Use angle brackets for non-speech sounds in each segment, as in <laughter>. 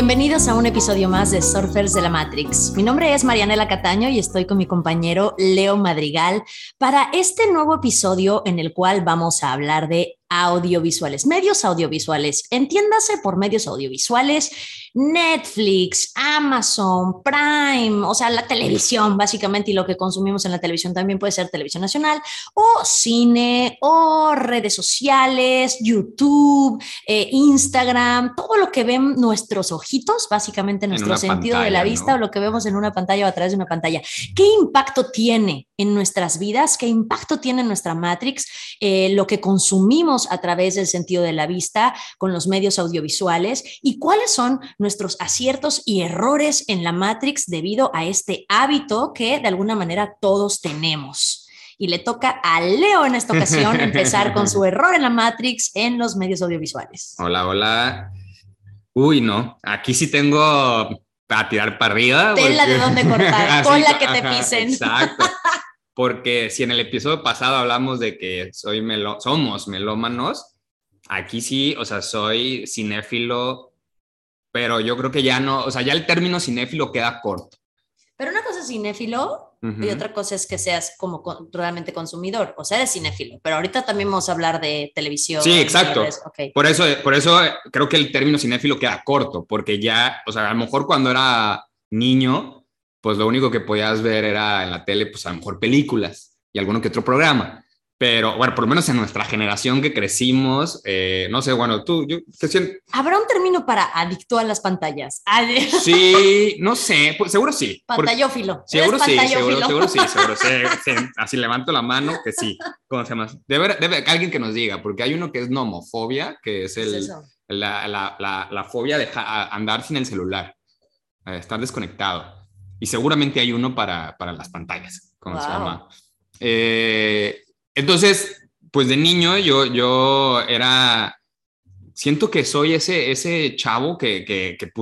Bienvenidos a un episodio más de Surfers de la Matrix. Mi nombre es Marianela Cataño y estoy con mi compañero Leo Madrigal para este nuevo episodio en el cual vamos a hablar de audiovisuales, medios audiovisuales. Entiéndase por medios audiovisuales Netflix, Amazon, Prime, o sea, la televisión básicamente y lo que consumimos en la televisión también puede ser televisión nacional o cine o redes sociales, YouTube, eh, Instagram, todo lo que ven nuestros ojitos, básicamente nuestro sentido de la vista o lo que vemos en una pantalla o a través de una pantalla. ¿Qué impacto tiene en nuestras vidas? ¿Qué impacto tiene en nuestra Matrix eh, lo que consumimos a través del sentido de la vista con los medios audiovisuales y cuáles son nuestros aciertos y errores en la Matrix debido a este hábito que de alguna manera todos tenemos. Y le toca a Leo en esta ocasión <laughs> empezar con su error en la Matrix en los medios audiovisuales. Hola, hola. Uy, no, aquí sí tengo a tirar para arriba. Tela de dónde <laughs> cortar, con la que te pisen. Exacto. Porque si en el episodio pasado hablamos de que soy melo, somos melómanos, aquí sí, o sea, soy cinéfilo pero yo creo que ya no, o sea, ya el término cinéfilo queda corto. Pero una cosa es cinéfilo y otra cosa es que seas como realmente consumidor, o sea, eres cinéfilo, pero ahorita también vamos a hablar de televisión. Sí, exacto. Por, eso, por eso creo que el término cinéfilo queda corto, porque ya, o sea, a lo mejor cuando era niño, pues lo único que podías ver era en la tele, pues a lo mejor películas y alguno que otro programa. Pero bueno, por lo menos en nuestra generación que crecimos, eh, no sé, bueno, tú, yo, ¿Habrá un término para adicto a las pantallas? <laughs> Sí, no sé, pues seguro sí. Pantallófilo. Seguro sí, <laughs> seguro, seguro sí, seguro sí, Así levanto la mano que sí. ¿Cómo se llama? Debe, debe alguien que nos diga, porque hay uno que es nomofobia, que es, el, la, la, la, la, fobia de andar sin el celular, estar desconectado. Y seguramente hay uno para, para las pantallas, ¿cómo se llama? Eh, entonces, pues de niño yo, yo era, siento que soy ese, ese chavo que, que, que,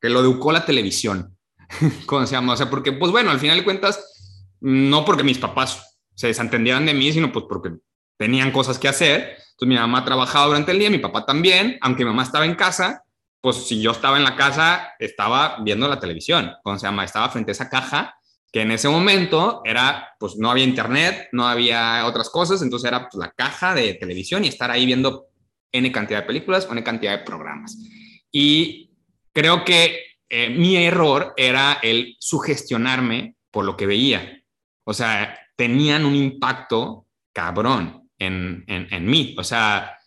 que, lo educó la televisión. <laughs> ¿Cómo se llama? O sea, porque, pues bueno, al final de cuentas, no porque mis papás se desentendieran de mí, sino pues porque tenían cosas que hacer. Entonces mi mamá trabajaba durante el día, mi papá también, aunque mi mamá estaba en casa, pues si yo estaba en la casa, estaba viendo la televisión. ¿Cómo se llama? Estaba frente a esa caja que en ese momento era, pues no había internet, no había otras cosas, entonces era pues, la caja de televisión y estar ahí viendo N cantidad de películas, N cantidad de programas. Y creo que eh, mi error era el sugestionarme por lo que veía. O sea, tenían un impacto cabrón en, en, en mí. O sea,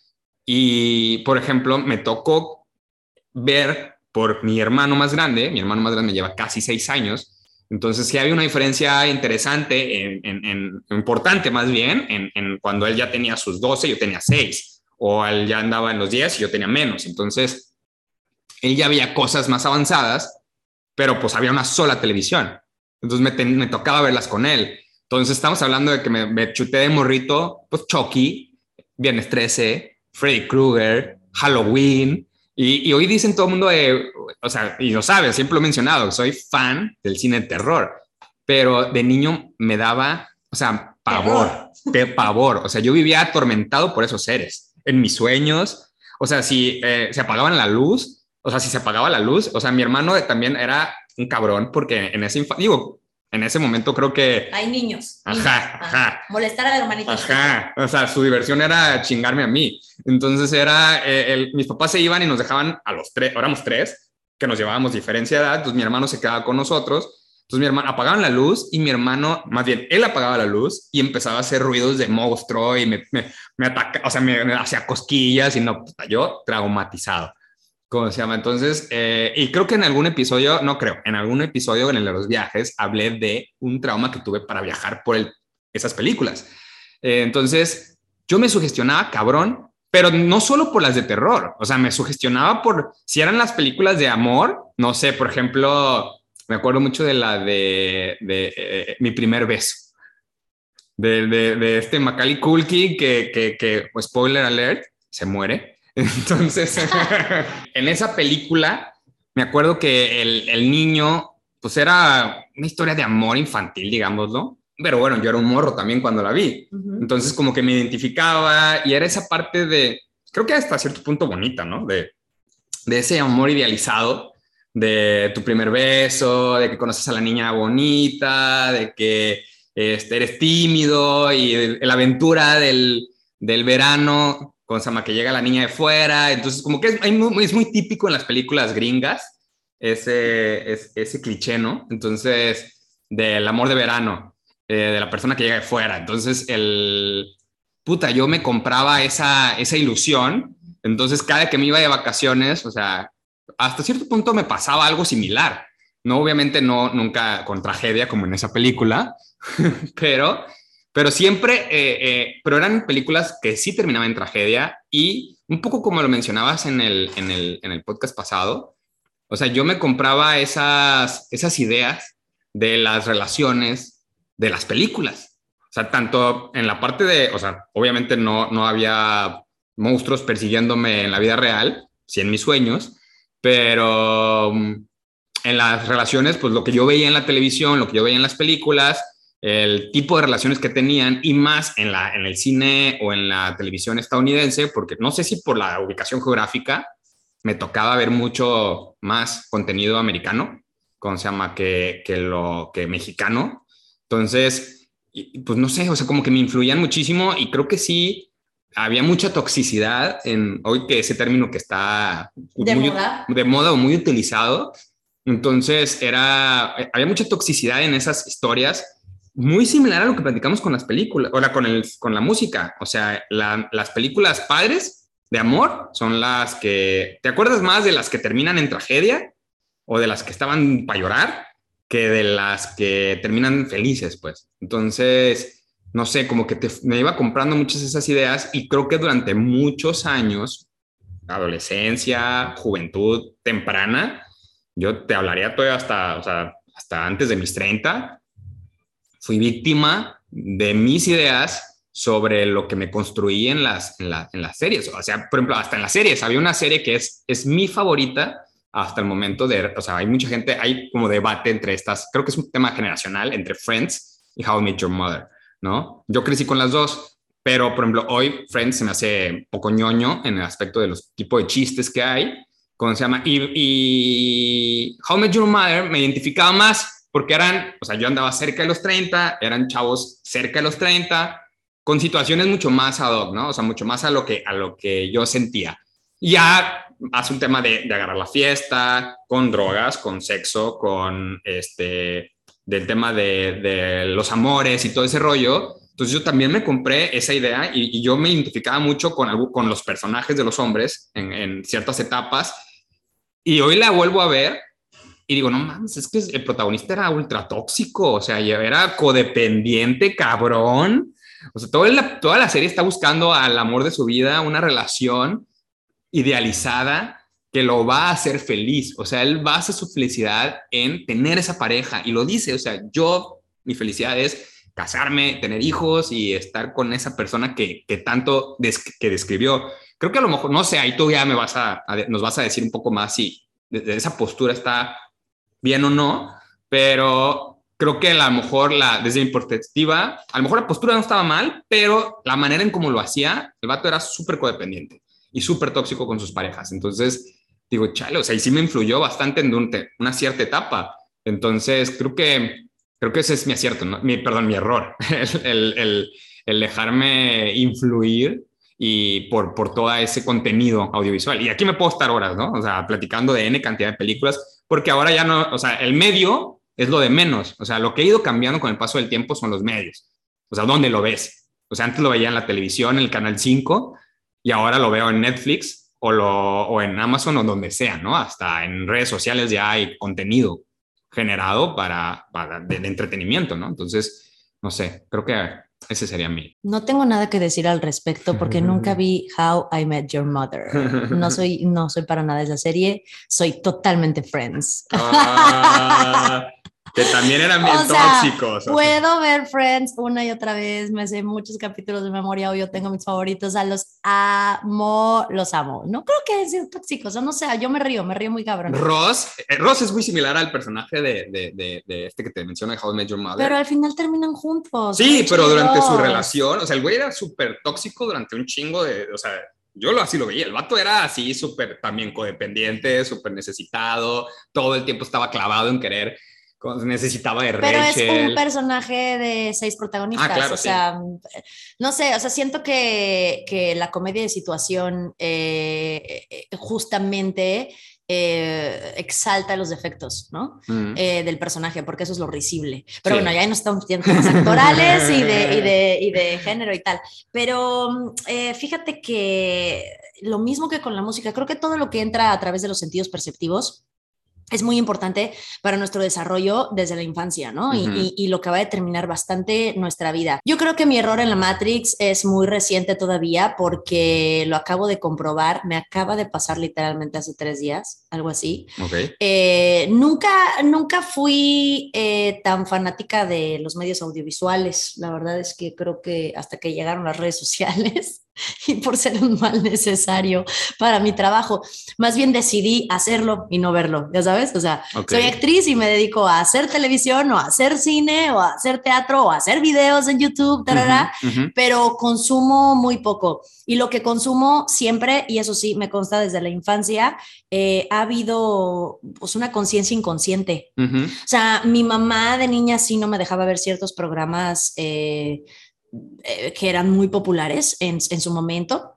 y por ejemplo, me tocó ver por mi hermano más grande, mi hermano más grande lleva casi seis años, entonces, sí había una diferencia interesante, en, importante más bien, en, cuando él ya tenía sus 12, yo tenía 6, o él ya andaba en los 10 y yo tenía menos. Entonces, él ya había cosas más avanzadas, pero pues había una sola televisión. Entonces, me, me tocaba verlas con él. Entonces, estamos hablando de que me, me chuté de morrito, pues Chucky, Viernes 13, Freddy Krueger, Halloween, y, hoy dicen todo el mundo, de, o sea, y lo sabes, siempre lo he mencionado, soy fan del cine de terror, pero de niño me daba, o sea, pavor, de pavor. O sea, yo vivía atormentado por esos seres, en mis sueños. O sea, si eh, se apagaban la luz, o sea, si se apagaba la luz, o sea, mi hermano también era un cabrón porque en ese, digo, en ese momento creo que... Hay niños. Ajá, ajá. Molestar a la hermanita. Ajá. O sea, su diversión era chingarme a mí. Entonces era, eh, el, mis papás se iban y nos dejaban a los tres, éramos tres, que nos llevábamos diferencia de edad, entonces mi hermano se quedaba con nosotros. Entonces mi hermano apagaban la luz y mi hermano, más bien, él apagaba la luz y empezaba a hacer ruidos de monstruo y me, me, me ataca, o sea, me, me hacía cosquillas y no, yo traumatizado. ¿Cómo se llama? Entonces, eh, y creo que en algún episodio, no creo, en algún episodio en el de los viajes hablé de un trauma que tuve para viajar por el, esas películas. Eh, entonces, yo me sugestionaba cabrón, pero no solo por las de terror, o sea, me sugestionaba por si eran las películas de amor, no sé, por ejemplo, me acuerdo mucho de la de, de eh, Mi primer beso. De, de, de este Macaulay Culkin que, que, que, spoiler alert, se muere. Entonces, <laughs> en esa película, me acuerdo que el, el, niño, pues era una historia de amor infantil, digámoslo. Pero bueno, yo era un morro también cuando la vi. Entonces, como que me identificaba y era esa parte de, creo que hasta cierto punto bonita, ¿no? De, de ese amor idealizado. de tu primer beso, de que conoces a la niña bonita, de que este, eres tímido y la aventura del, del verano, con Sama que llega la niña de fuera, entonces como que es, es muy típico en las películas gringas ese, ese cliché, ¿no? Entonces, del amor de verano, eh, de la persona que llega de fuera, entonces el, puta, yo me compraba esa, esa ilusión, entonces cada que me iba de vacaciones, o sea, hasta cierto punto me pasaba algo similar, no obviamente no nunca con tragedia como en esa película, <laughs> pero pero siempre, eh, eh, pero eran películas que sí terminaban en tragedia y un poco como lo mencionabas en el, en el, en el podcast pasado, o sea, yo me compraba esas, esas ideas de las relaciones de las películas. O sea, tanto en la parte de, o sea, obviamente no, no había monstruos persiguiéndome en la vida real, sí en mis sueños, pero mm, en las relaciones, pues lo que yo veía en la televisión, lo que yo veía en las películas, el tipo de relaciones que tenían y más en, la, en el cine o en la televisión estadounidense, porque no sé si por la ubicación geográfica me tocaba ver mucho más contenido americano, como se llama, que, que lo que mexicano. Entonces, pues no sé, o sea, como que me influían muchísimo y creo que sí había mucha toxicidad en hoy que ese término que está de moda, de moda o muy utilizado. Entonces, era, había mucha toxicidad en esas historias muy similar a lo que platicamos con las películas, o con, el, con la música. O sea, las películas padres de amor son las que, ¿te acuerdas más de las que terminan en tragedia o de las que estaban para llorar que de las que terminan felices, pues? Entonces, no sé, como que me iba comprando muchas esas ideas y creo que durante muchos años, adolescencia, juventud temprana, yo te hablaría todavía hasta, o sea, hasta antes de mis 30, fui víctima de mis ideas sobre lo que me construí en las, en, las series. O sea, por ejemplo, hasta en las series, había una serie que es, es mi favorita hasta el momento de, o sea, hay mucha gente, hay como debate entre estas, creo que es un tema generacional entre Friends y How I Met Your Mother, ¿no? Yo crecí con las dos, pero por ejemplo, hoy Friends se me hace poco ñoño en el aspecto de los tipos de chistes que hay, ¿cómo se llama? Y, y How I Met Your Mother me identificaba más porque eran, o sea, yo andaba cerca de los 30, eran chavos cerca de los 30, con situaciones mucho más ad hoc, ¿no? O sea, mucho más a lo que, a lo que yo sentía. Ya hace un tema de, de agarrar la fiesta, con drogas, con sexo, con este, del tema de, de, los amores y todo ese rollo. Entonces yo también me compré esa idea y, y yo me identificaba mucho con, con los personajes de los hombres en, en ciertas etapas. Y hoy la vuelvo a ver y digo, no mames, es que el protagonista era ultra tóxico, o sea, era codependiente, cabrón. O sea, toda la, toda la serie está buscando al amor de su vida, una relación idealizada que lo va a hacer feliz. O sea, él basa su felicidad en tener esa pareja y lo dice, o sea, yo, mi felicidad es casarme, tener hijos y estar con esa persona que, que tanto que describió. Creo que a lo mejor, no sé, ahí tú ya me vas a, nos vas a decir un poco más si desde esa postura está bien o no, pero creo que a lo mejor la, desde mi perspectiva, a lo mejor la postura no estaba mal, pero la manera en cómo lo hacía, el vato era súper codependiente y súper tóxico con sus parejas. Entonces, digo, chale, o sea, y sí me influyó bastante en una cierta etapa. Entonces, creo que, creo que ese es mi acierto, mi, perdón, mi error, <laughs> el, dejarme influir y por, por todo ese contenido audiovisual. Y aquí me puedo estar horas, ¿no? O sea, platicando de N cantidad de películas, porque ahora ya no, o sea, el medio es lo de menos, o sea, lo que ha ido cambiando con el paso del tiempo son los medios, o sea, ¿dónde lo ves? O sea, antes lo veía en la televisión, en el Canal 5, y ahora lo veo en Netflix o, lo, o en Amazon o donde sea, ¿no? Hasta en redes sociales ya hay contenido generado para, para de, de entretenimiento, ¿no? Entonces, no sé, creo que ese sería mí. No tengo nada que decir al respecto porque nunca <laughs> vi How I Met Your Mother. No soy, no soy para nada de esa serie, soy totalmente Friends. Ah, que también eran bien tóxicos. puedo ver Friends una y otra vez, me sé muchos capítulos de memoria, o yo tengo mis favoritos, a los amo, los amo. No creo que sean tóxicos, o no sé, yo me río, me río muy cabrón. Ross, eh, Ross es muy similar al personaje de, de, de, este que te menciona, How I Met Your Mother. Pero al final terminan juntos. Sí, pero durante su relación, o sea, el güey era súper tóxico durante un chingo de, o sea, yo lo, así lo veía. El vato era así súper también codependiente, súper necesitado, todo el tiempo estaba clavado en querer necesitaba de Pero es un personaje de seis protagonistas. Ah, o sea, no sé, o sea, siento que, que la comedia de situación eh, eh, justamente eh, exalta los defectos, ¿no? Mm. del personaje, porque eso es lo risible. Pero bueno, ya no estamos viendo actorales y de, y, de, y de, <laughs> género y tal. Pero fíjate que lo mismo que con la música, creo que todo lo que entra a través de los sentidos perceptivos es muy importante para nuestro desarrollo desde la infancia, ¿no? y, lo que va a determinar bastante nuestra vida. Yo creo que mi error en la Matrix es muy reciente todavía porque lo acabo de comprobar, me acaba de pasar literalmente hace tres días, algo así. Eh, nunca, nunca fui eh, tan fanática de los medios audiovisuales, la verdad es que creo que hasta que llegaron las redes sociales <laughs> y por ser un mal necesario para mi trabajo. Más bien decidí hacerlo y no verlo, ya sabes. O sea, soy actriz y me dedico a hacer televisión o a hacer cine o a hacer teatro o a hacer videos en YouTube, pero consumo muy poco. Y lo que consumo siempre, y eso sí, me consta desde la infancia, eh, ha habido pues, una conciencia inconsciente. O sea, mi mamá de niña sí no me dejaba ver ciertos programas. Eh, eh, que eran muy populares en, en, su momento.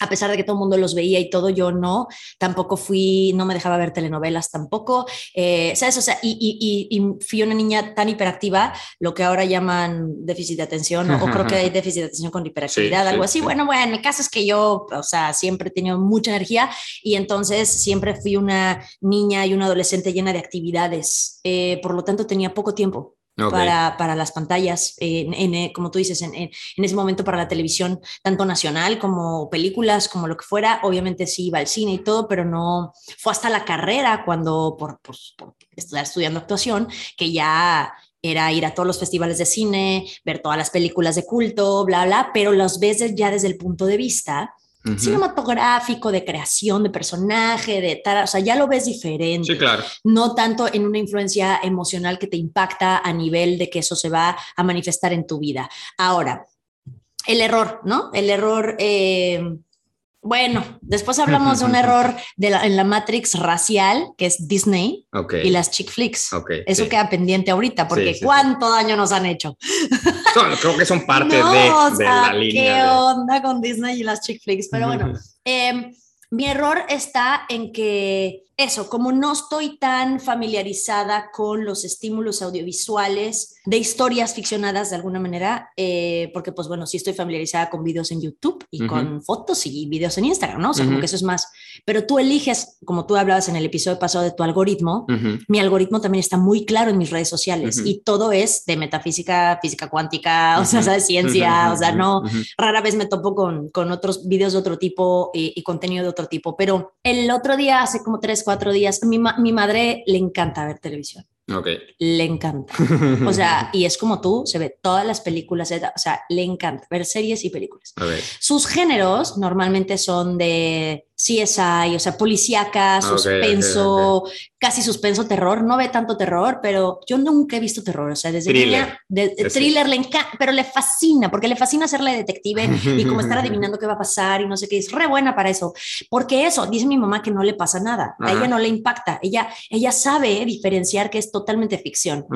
A pesar de que todo el mundo los veía y todo, yo no, tampoco fui, no me dejaba ver telenovelas tampoco, eh, ¿sabes? O sea, y, y, y, fui una niña tan hiperactiva, lo que ahora llaman déficit de atención, o, creo que hay <laughs> déficit de atención con hiperactividad, algo así. Bueno, bueno, el caso es que yo, o sea, siempre he tenido mucha energía y entonces siempre fui una niña y una adolescente llena de actividades, eh, por lo tanto tenía poco tiempo para, para, las pantallas, en, eh, como tú dices, en, en, ese momento para la televisión, tanto nacional como películas, como lo que fuera. Obviamente sí iba al cine y todo, pero no fue hasta la carrera cuando, por, por, por estudiando actuación, que ya era ir a todos los festivales de cine, ver todas las películas de culto, bla, bla, pero los ves ya desde el punto de vista cinematográfico, de creación de personaje, de tal, o sea, ya lo ves diferente. Sí, claro. No tanto en una influencia emocional que te impacta a nivel de que eso se va a manifestar en tu vida. Ahora, el error, ¿no? El error eh, bueno, después hablamos de un <laughs> error de en la Matrix racial, que es Disney y las chick flicks. Eso queda pendiente ahorita, porque ¿cuánto daño nos han hecho? creo que son <laughs> parte de, la línea. ¿Qué onda con Disney y las chick flicks? Pero bueno, <laughs> eh, mi error está en que eso, como no estoy tan familiarizada con los estímulos audiovisuales de historias ficcionadas de alguna manera, eh, porque pues bueno, sí estoy familiarizada con videos en YouTube y con fotos y videos en Instagram, ¿no? O sea, como que eso es más, pero tú eliges, como tú hablabas en el episodio pasado de tu algoritmo, mi algoritmo también está muy claro en mis redes sociales y todo es de metafísica, física cuántica, o sea, de ciencia, o sea, no, rara vez me topo con, con otros videos de otro tipo y, y contenido de otro tipo, pero el otro día, hace como tres, cuatro días. Mi, mi madre le encanta ver televisión. Okay. Le encanta. O sea, <laughs> y es como tú, se ve todas las películas, o sea, le encanta ver series y películas. Sus géneros normalmente son de CSI, o sea, policíaca, ah, suspenso, casi suspenso, terror. No ve tanto terror, pero yo nunca he visto terror. O sea, desde thriller. de, thriller le encanta, pero le fascina, porque le fascina hacerle detective y como estar <laughs> adivinando qué va a pasar y no sé qué. Es re buena para eso. Porque eso, dice mi mamá que no le pasa nada. A ella no le impacta. Ella, ella sabe diferenciar que es totalmente ficción.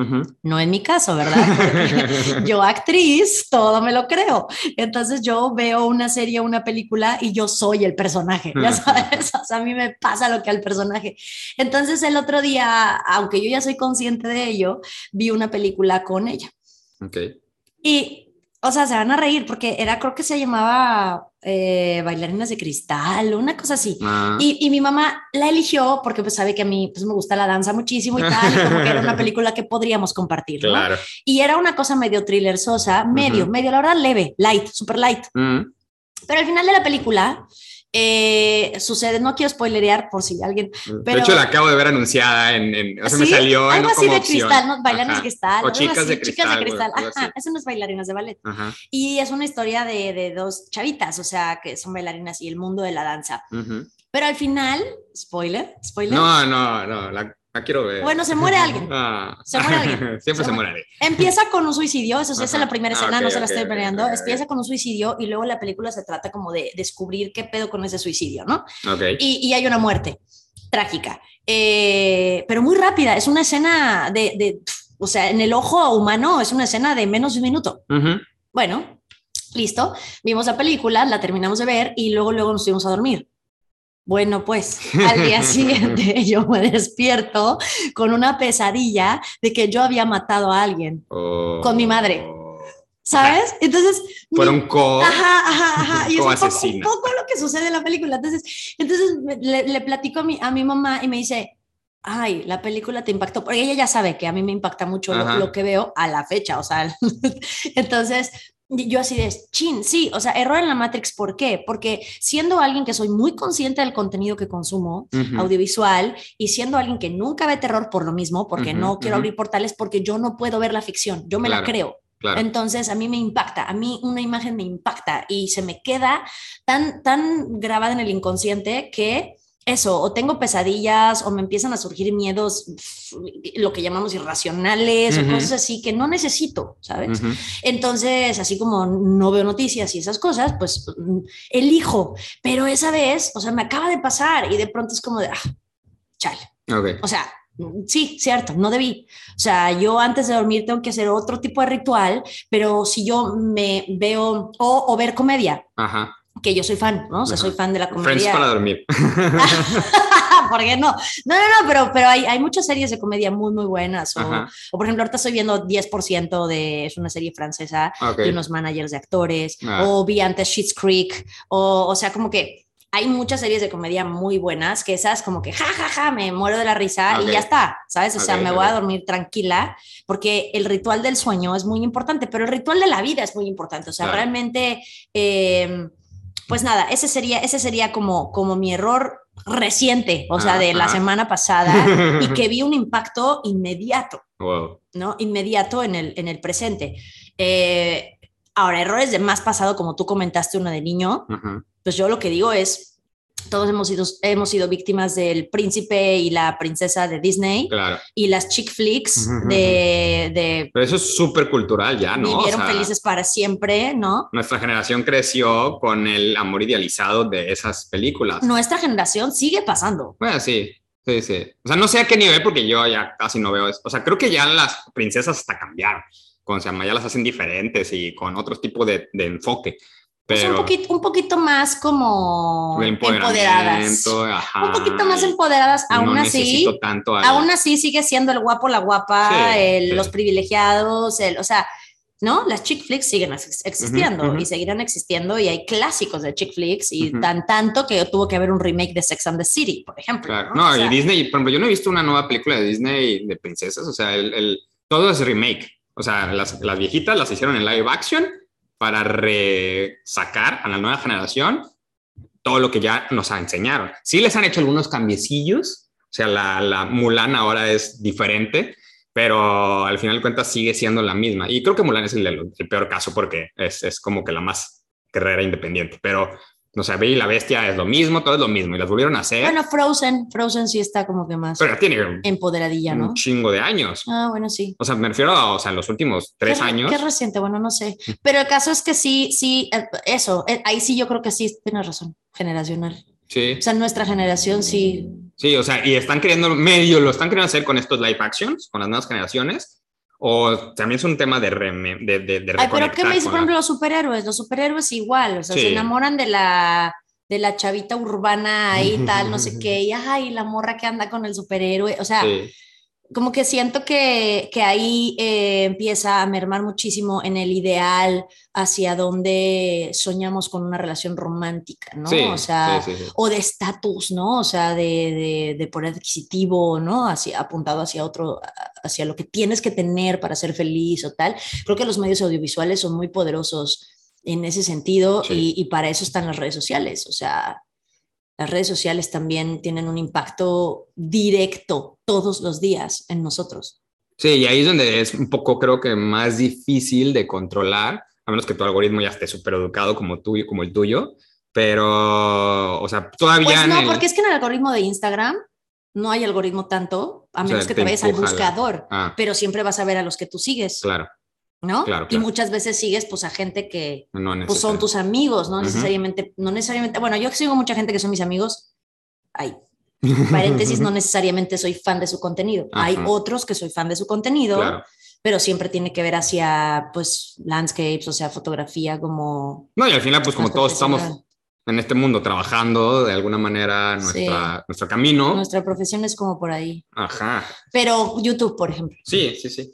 No en mi caso, ¿verdad? yo, actriz, todo me lo creo. Entonces yo veo una serie, una película y yo soy el personaje. Ya sabes, <laughs> o sea, a mí me pasa lo que al personaje. Entonces el otro día, aunque yo ya soy consciente de ello, vi una película con ella. Ok. Y, o sea, se van a reír porque era, creo que se llamaba eh, Bailarinas de Cristal, una cosa así. Ah. Y, y, mi mamá la eligió porque pues sabe que a mí pues me gusta la danza muchísimo y tal, y como que era una <laughs> película que podríamos compartir, ¿no? Claro. Y era una cosa medio thriller sosa, medio, medio, la verdad, leve, light, super light. Mm. Pero al final de la película eh, sucede, no quiero spoilerear por si alguien. Pero, de hecho, la acabo de ver anunciada en. en o sea, me salió. Algo así de cristal, ¿no? Bailarinas de cristal. O chicas de cristal. Chicas de cristal. Ajá, es unas bailarinas de ballet. Ajá. Y es una historia de, de, dos chavitas, o sea, que son bailarinas y el mundo de la danza. Pero al final, spoiler, spoiler. No, no, no. La, Ah, quiero ver. Bueno, se muere alguien. <laughs> Ah. Se muere alguien. <laughs> Siempre se, muere alguien. Empieza con un suicidio, eso sí, esa es la primera escena, no se la estoy peleando. Empieza con un suicidio y luego la película se trata como de descubrir qué pedo con ese suicidio, ¿no? Y, y hay una muerte trágica, eh, pero muy rápida. Es una escena de, de, o sea, en el ojo humano es una escena de menos de un minuto. Bueno, listo. Vimos la película, la terminamos de ver y luego, luego nos fuimos a dormir. Bueno, pues <laughs> al día siguiente yo me despierto con una pesadilla de que yo había matado a alguien con mi madre. ¿Sabes? Entonces. <laughs> Fueron co. Ajá, ajá, ajá. Y es <laughs> un poco, lo que sucede en la película. Entonces, entonces le, le platico a mi, a mi mamá y me dice, ay, la película te impactó, porque ella ya sabe que a mí me impacta mucho lo, lo, que veo a la fecha, o sea, entonces yo así de, chin, sí, o sea, error en la Matrix, ¿por qué? Porque siendo alguien que soy muy consciente del contenido que consumo audiovisual y siendo alguien que nunca ve terror por lo mismo, porque no quiero abrir portales, porque yo no puedo ver la ficción, yo me la creo. Entonces a mí me impacta, a mí una imagen me impacta y se me queda tan, tan grabada en el inconsciente que eso, o tengo pesadillas, o me empiezan a surgir miedos, lo que llamamos irracionales, o cosas así que no necesito, ¿sabes? Entonces, así como no veo noticias y esas cosas, pues elijo, pero esa vez, o sea, me acaba de pasar y de pronto es como de, ah, chale. O sea, sí, cierto, no debí. O sea, yo antes de dormir tengo que hacer otro tipo de ritual, pero si yo me veo o, o ver comedia. Ajá que yo soy fan, ¿no? O sea, soy fan de la comedia. Friends para dormir. <laughs> ¿Por qué no? No, no, no, pero, pero hay, hay muchas series de comedia muy, muy buenas. O, o, por ejemplo, ahorita estoy viendo 10% de, es una serie francesa de unos managers de actores. Ah. O vi antes Schitt's Creek. O, o sea, como que hay muchas series de comedia muy buenas que esas como que ja, ja, ja, me muero de la risa y ya está, ¿sabes? O sea, me voy a dormir tranquila porque el ritual del sueño es muy importante, pero el ritual de la vida es muy importante. O sea, realmente... Eh, pues nada, ese sería, ese sería como, como mi error reciente, o sea, de la semana pasada, y que vi un impacto inmediato, ¿no? Inmediato en el, en el presente. Eh, ahora, errores de más pasado, como tú comentaste, uno de niño, pues yo lo que digo es, todos hemos sido, hemos sido víctimas del príncipe y la princesa de Disney y las chick flicks de, Pero eso es súper cultural ya, ¿no? Vivieron felices para siempre, ¿no? Nuestra generación creció con el amor idealizado de esas películas. Nuestra generación sigue pasando. Bueno, sí, sí, sí. O sea, no sé a qué nivel porque yo ya casi no veo eso. O sea, creo que ya las princesas hasta cambiaron. Con, o sea, ya las hacen diferentes y con otro tipo de, de enfoque. Pues un, poquito, un poquito más como empoderadas. Un poquito más empoderadas, aún así. Aún así sigue siendo el guapo, la guapa, los privilegiados, el, o sea, ¿no? Las chick flicks siguen existiendo y seguirán existiendo y hay clásicos de chick flicks y tan tanto que tuvo que haber un remake de Sex and the City, por ejemplo. No, y Disney, por ejemplo, yo no he visto una nueva película de Disney de princesas, o sea, el, todo es remake. O sea, las, las viejitas las hicieron en live action para resacar a la nueva generación todo lo que ya nos enseñaron. Sí les han hecho algunos cambiecillos, o sea, la, la Mulan ahora es diferente, pero al final de cuentas sigue siendo la misma. Y creo que Mulan es el, peor caso porque es, es, como que la más guerrera independiente, pero no sé, Bella y la Bestia es lo mismo, todo es lo mismo, y las volvieron a hacer. Bueno, Frozen, Frozen sí está como que más Pero tiene empoderadilla, ¿no? Un chingo de años. Ah, bueno, sí. O sea, me refiero a, o sea, los últimos tres años. Qué reciente, bueno, no sé. Pero el caso es que sí, sí, eh, eso, eh, ahí sí yo creo que sí tienes razón, generacional. Sí. O sea, nuestra generación sí. Sí, o sea, y están queriendo, medio lo están queriendo hacer con estos live actions, con las nuevas generaciones, o también es un tema de, de, de, Ay, pero ¿qué me dicen, por ejemplo, los superhéroes? Los superhéroes igual, o sea, se enamoran de la, de la chavita urbana ahí <laughs> tal, no sé qué, y ay, la morra que anda con el superhéroe, o sea, como que siento que, que ahí eh, empieza a mermar muchísimo en el ideal hacia donde soñamos con una relación romántica, ¿no? o sea, o de estatus, ¿no? O sea, de, de, de, poder adquisitivo, ¿no? Hacia, apuntado hacia otro, hacia lo que tienes que tener para ser feliz o tal. Creo que los medios audiovisuales son muy poderosos en ese sentido y, y para eso están las redes sociales, o sea, las redes sociales también tienen un impacto directo todos los días en nosotros. Sí, y ahí es donde es un poco, creo que más difícil de controlar, a menos que tu algoritmo ya esté súper educado como, como el tuyo, pero, o sea, todavía... Pues no, porque es que en el algoritmo de Instagram no hay algoritmo tanto a menos que te, vayas al buscador, ah. pero siempre vas a ver a los que tú sigues. Claro. ¿no? Claro, Y muchas veces sigues pues a gente que pues, son tus amigos, no necesariamente, no necesariamente, bueno, yo sigo mucha gente que son mis amigos, hay paréntesis, <laughs> no necesariamente soy fan de su contenido, hay otros que soy fan de su contenido, pero siempre tiene que ver hacia pues landscapes, o sea, fotografía como... No, y al final pues como todos estamos en este mundo trabajando de alguna manera nuestra, nuestro camino. Nuestra profesión es como por ahí. Ajá. Pero YouTube, por ejemplo. Sí, sí, sí.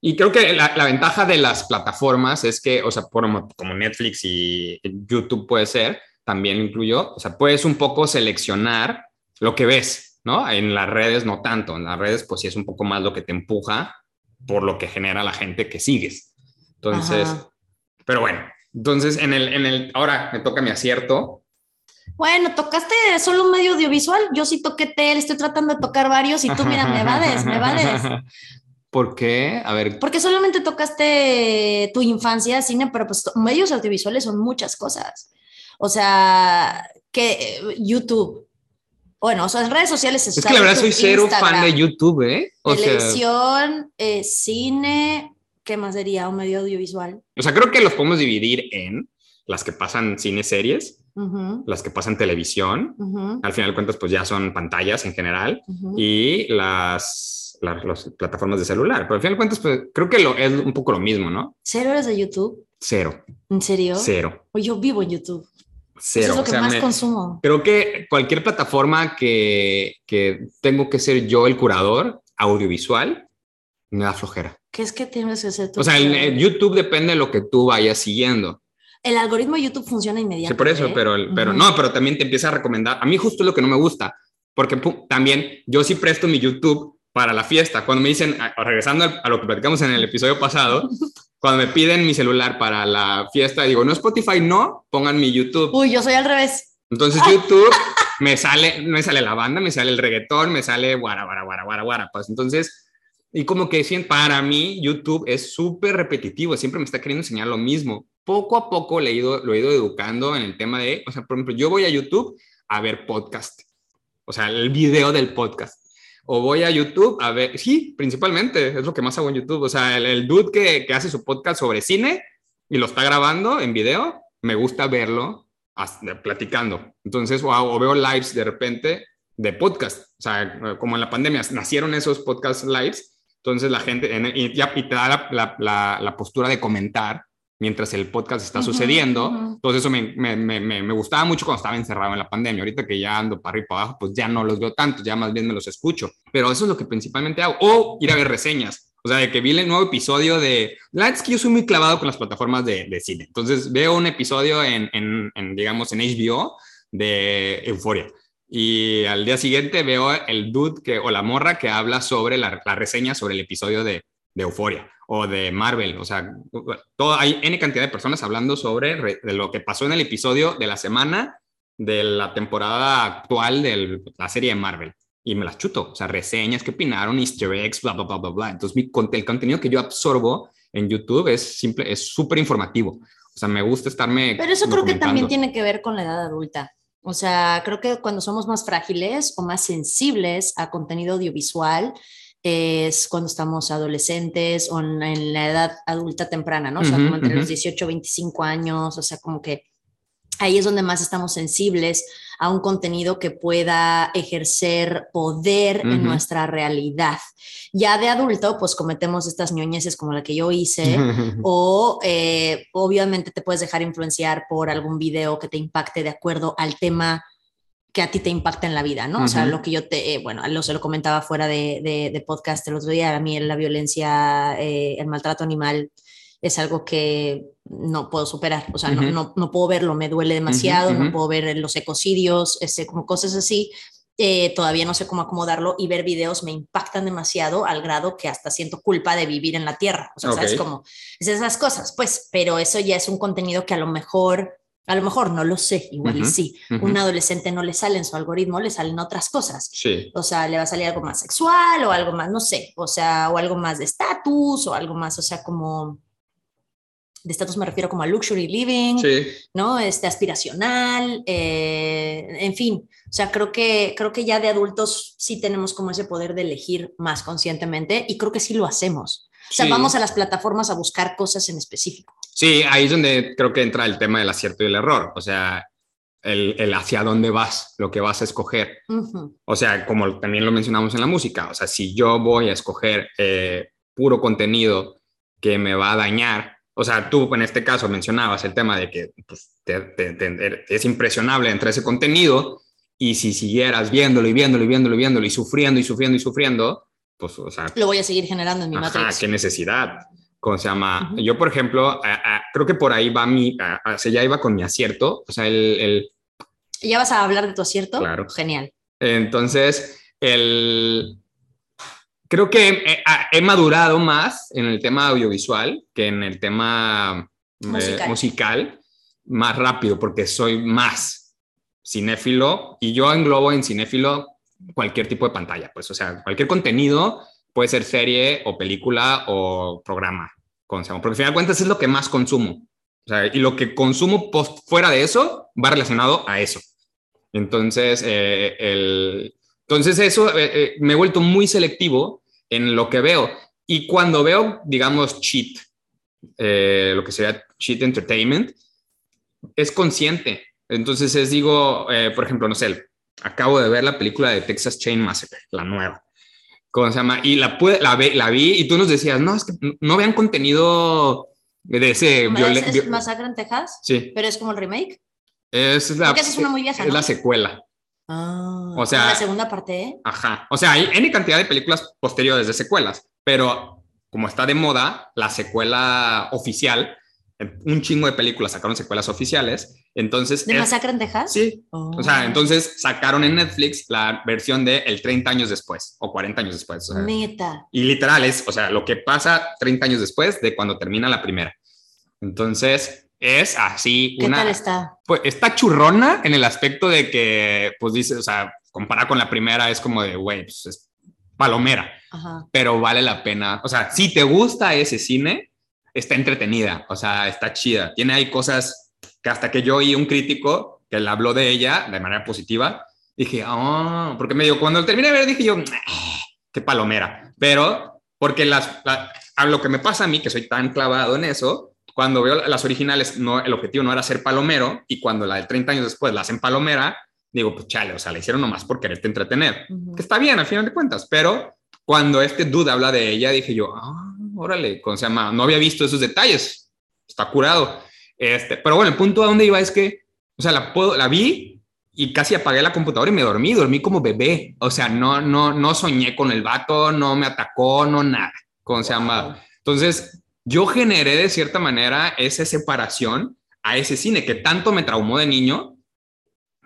Y creo que la, ventaja de las plataformas es que, o sea, como Netflix y YouTube puede ser, también incluyó, o sea, puedes un poco seleccionar lo que ves, ¿no? En las redes no tanto, en las redes pues sí es un poco más lo que te empuja por lo que genera la gente que sigues. Entonces, pero bueno, entonces en el, en el, ahora me toca mi acierto. Bueno, tocaste solo un medio audiovisual, yo sí toqué tele, estoy tratando de tocar varios y tú mira, me vades, me vades. <laughs> ¿Por qué? A ver. Porque solamente tocaste tu infancia, cine, pero pues medios audiovisuales son muchas cosas. O sea, que eh, YouTube. Bueno, o sea, en redes sociales es que la verdad soy cero fan de YouTube, ¿eh? Televisión, eh, cine, ¿qué más sería un medio audiovisual? O sea, creo que los podemos dividir en las que pasan cine series, las que pasan televisión, al final de cuentas pues ya son pantallas en general, y las las, plataformas de celular. Pero al final de cuentas, pues, creo que lo, es un poco lo mismo, ¿no? ¿Cero horas de YouTube? Cero. ¿En serio? Cero. O yo vivo en YouTube. Cero. Eso es lo que más consumo. Creo que cualquier plataforma que, que tengo que ser yo el curador audiovisual me da flojera. ¿Qué es que tienes que hacer tú? O sea, el, YouTube depende de lo que tú vayas siguiendo. El algoritmo de YouTube funciona inmediatamente. Sí, por eso, pero, pero no, pero también te empieza a recomendar. A mí justo lo que no me gusta, porque también yo sí presto mi YouTube para la fiesta. Cuando me dicen, regresando a lo que platicamos en el episodio pasado, <laughs> cuando me piden mi celular para la fiesta, digo, no Spotify, no, pongan mi YouTube. Uy, yo soy al revés. Entonces <laughs> YouTube me sale, me sale la banda, me sale el reggaetón, me sale guara, guara, guara, guara, guara. Pues entonces, y como que para mí YouTube es súper repetitivo, siempre me está queriendo enseñar lo mismo. Poco a poco le he ido, lo he ido educando en el tema de, o sea, por ejemplo, yo voy a YouTube a ver podcast, o sea, el video del podcast o voy a YouTube a ver, sí, principalmente, es lo que más hago en YouTube, o sea, el, dude que, que, hace su podcast sobre cine y lo está grabando en video, me gusta verlo platicando. Entonces, o, veo lives de repente de podcast, o sea, como en la pandemia nacieron esos podcast lives, entonces la gente, y, ya, y te da la, la, la postura de comentar mientras el podcast está sucediendo. Entonces eso me, me, me, me, gustaba mucho cuando estaba encerrado en la pandemia. Ahorita que ya ando para arriba y para abajo, pues ya no los veo tanto, ya más bien me los escucho. Pero eso es lo que principalmente hago. O ir a ver reseñas. O sea, de que vi el nuevo episodio de... La es que yo soy muy clavado con las plataformas de, de cine. Entonces veo un episodio en, en, en, digamos, en HBO de Euforia. Y al día siguiente veo el dude que, o la morra que habla sobre la, la reseña sobre el episodio de, de Euforia o de Marvel. O sea, todo, hay N cantidad de personas hablando sobre de lo que pasó en el episodio de la semana de la temporada actual de la serie de Marvel. Y me las chuto. O sea, reseñas, qué opinaron, easter eggs, bla, bla, bla, bla, bla. Entonces, mi, el contenido que yo absorbo en YouTube es simple, es súper informativo. O sea, me gusta estarme. Pero eso creo que también tiene que ver con la edad adulta. O sea, creo que cuando somos más frágiles o más sensibles a contenido audiovisual, es cuando estamos adolescentes o en, la edad adulta temprana, ¿no? O sea, como entre los 18 25 años, o sea, como que ahí es donde más estamos sensibles a un contenido que pueda ejercer poder en nuestra realidad. Ya de adulto, pues cometemos estas ñoñeces como la que yo hice, <laughs> o eh, obviamente te puedes dejar influenciar por algún video que te impacte de acuerdo al tema que a ti te impacta en la vida, ¿no? O sea, lo que yo te, eh, bueno, lo se lo comentaba fuera de, de, podcast el otro día, a mí la violencia, eh, el maltrato animal es algo que no puedo superar, o sea, no, no, no, puedo verlo, me duele demasiado, no puedo ver los ecocidios, ese, como cosas así, eh, todavía no sé cómo acomodarlo y ver videos me impactan demasiado al grado que hasta siento culpa de vivir en la tierra, o sea, ¿sabes? Como es esas cosas, pues, pero eso ya es un contenido que a lo mejor a lo mejor no lo sé, igual y sí. Un adolescente no le sale en su algoritmo, le salen otras cosas. Sí. O sea, le va a salir algo más sexual o algo más, no sé, o sea, o algo más de estatus o algo más, o sea, como de estatus me refiero como a luxury living, ¿no? Este aspiracional, eh, en fin, o sea, creo que, creo que ya de adultos sí tenemos como ese poder de elegir más conscientemente y creo que sí lo hacemos. O sea, vamos a las plataformas a buscar cosas en específico. Sí, ahí es donde creo que entra el tema del acierto y el error, o sea, el, el hacia dónde vas, lo que vas a escoger. O sea, como también lo mencionamos en la música, o sea, si yo voy a escoger eh, puro contenido que me va a dañar, o sea, tú en este caso mencionabas el tema de que pues, es impresionable entre ese contenido y si siguieras viéndolo y viéndolo y viéndolo y viéndolo y sufriendo y sufriendo y sufriendo, pues, o sea... Lo voy a seguir generando en mi ajá, qué necesidad. ¿Cómo se llama? Yo, por ejemplo, creo que por ahí va mi... se ya iba con mi acierto, o sea, el, el... ¿Ya vas a hablar de tu acierto? Claro. Genial. Entonces, el creo que he, madurado más en el tema audiovisual que en el tema eh, musical. más rápido porque soy más cinéfilo y yo englobo en cinéfilo cualquier tipo de pantalla, pues, o sea, cualquier contenido puede ser serie o película o programa, porque al final de cuentas es lo que más consumo. O sea, y lo que consumo post, fuera de eso va relacionado a eso. Entonces, eh, el, entonces eso eh, me he vuelto muy selectivo en lo que veo. Y cuando veo, digamos, cheat, eh, lo que sería cheat entertainment, es consciente. Entonces es, digo, eh, por ejemplo, no sé, acabo de ver la película de Texas Chain Massacre, la nueva. ¿Cómo se llama? Y la, la, la vi y tú nos decías, no, es que no vean contenido de ese... ¿Es, ¿Es Masacre en Texas? Sí. ¿Pero es como el remake? Es la, es una muy vieja, Es la secuela. Ah, o sea, la segunda parte. ¿eh? Ajá. O sea, hay N cantidad de películas posteriores de secuelas, pero como está de moda, la secuela oficial, un chingo de películas sacaron secuelas oficiales. Entonces. ¿De Masacre en Texas? Sí. O sea, oh. entonces sacaron en Netflix la versión de el 30 años después o 40 años después. O Neta. Y literal es, o sea, lo que pasa 30 años después de cuando termina la primera. Entonces, es así. ¿Qué tal está? Pues está churrona en el aspecto de que, pues dice, o sea, comparada con la primera, es como de, güey, pues es palomera, pero vale la pena. O sea, si te gusta ese cine, está entretenida, o sea, está chida. Tiene ahí cosas que hasta que yo oí un crítico que le habló de ella de manera positiva, dije, oh, porque me dio, cuando terminé de ver, dije yo, qué palomera. Pero, porque las, a lo que me pasa a mí, que soy tan clavado en eso, cuando veo las originales, no, el objetivo no era ser palomero y cuando la de 30 años después la hacen palomera, digo, pues chale, o sea, la hicieron nomás por quererte entretener, que está bien al final de cuentas, pero cuando este dude habla de ella, dije yo, ah, órale, ¿cómo se llama? No había visto esos detalles, está curado. Este, pero bueno, el punto a donde iba es que, o sea, la, puedo, la vi y casi apagué la computadora y me dormí, dormí como bebé, o sea, no, no, no soñé con el vato, no me atacó, no nada, ¿cómo se llama? Entonces, yo generé de cierta manera esa separación a ese cine que tanto me traumó de niño.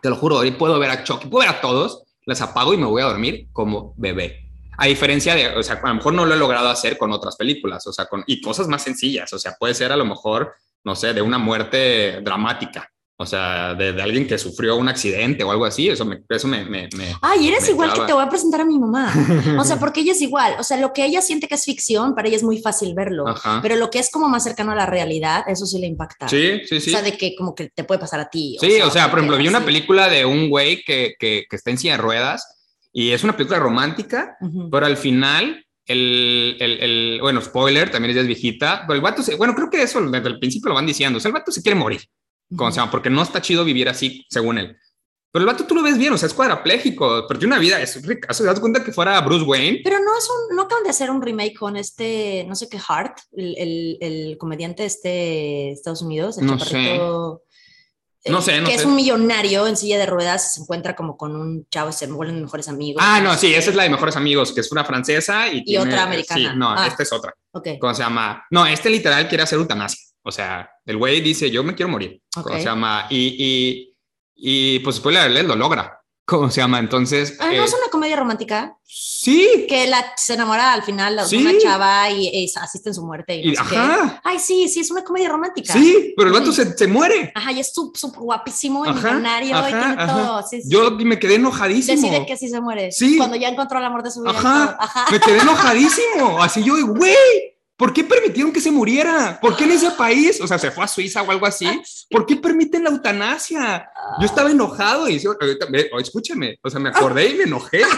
Te lo juro, hoy puedo ver a Chucky, puedo ver a todos, les apago y me voy a dormir como bebé. A diferencia de, o sea, a lo mejor no lo he logrado hacer con otras películas, o sea, con, y cosas más sencillas, o sea, puede ser a lo mejor, no sé, de una muerte dramática, o sea, de, alguien que sufrió un accidente o algo así, eso me... Eso me, me, Ay, eres igual que te voy a presentar a mi mamá. O sea, <laughs> porque ella es igual. O sea, lo que ella siente que es ficción, para ella es muy fácil verlo. Pero lo que es como más cercano a la realidad, eso sí le impacta. Sí, sí, sí. O sea, de que como que te puede pasar a ti. sí, o sea, por ejemplo, vi una película de un güey que, que, que, está en silla de ruedas y es una película romántica, pero al final el, el, el, bueno, spoiler, también es viejita, pero el vato, se, bueno, creo que eso desde el principio lo van diciendo, o sea, el vato se quiere morir. ¿Cómo se llama? Porque no está chido vivir así, según él. Pero el vato tú lo ves bien, o sea, es cuadrapléjico, pero tiene una vida, es rica. ¿Se das cuenta que fuera Bruce Wayne? Pero no es un, no acaban de hacer un remake con este, no sé qué, Hart, el, el, el comediante este de Estados Unidos, el no sé. Eh, no sé, no que es un millonario en silla de ruedas, se encuentra como con un chavo, se vuelven mejores amigos. Ah, no, sí, esa es la de mejores amigos, que es una francesa y, y otra americana. Sí, no, ah. esta es otra. Okay. ¿Cómo se llama? No, este literal quiere hacer eutanasia. O sea, el güey dice, yo me quiero morir. ¿Cómo se llama? Y, y, y pues después lo logra. ¿Cómo se llama? Entonces... Ah, ¿No es eh, una comedia romántica? Sí. Que la, se enamora al final de una chava y, asiste en su muerte. Y, ajá. Ay, sí, sí, es una comedia romántica. Sí, pero el vato se, se, muere. Ajá, y es súper guapísimo y millonario y tiene todo. Sí, Yo me quedé enojadísimo. Decide que sí se muere. Sí. Cuando ya encontró el amor de su vida. Ajá. ajá. Me quedé enojadísimo. Así yo, güey ¿Por qué permitieron que se muriera? ¿Por qué en ese país? O sea, se fue a Suiza o algo así. <laughs> ¿Por qué permiten la eutanasia? Yo estaba enojado y escúchame, o sea, me acordé y me enojé. <laughs>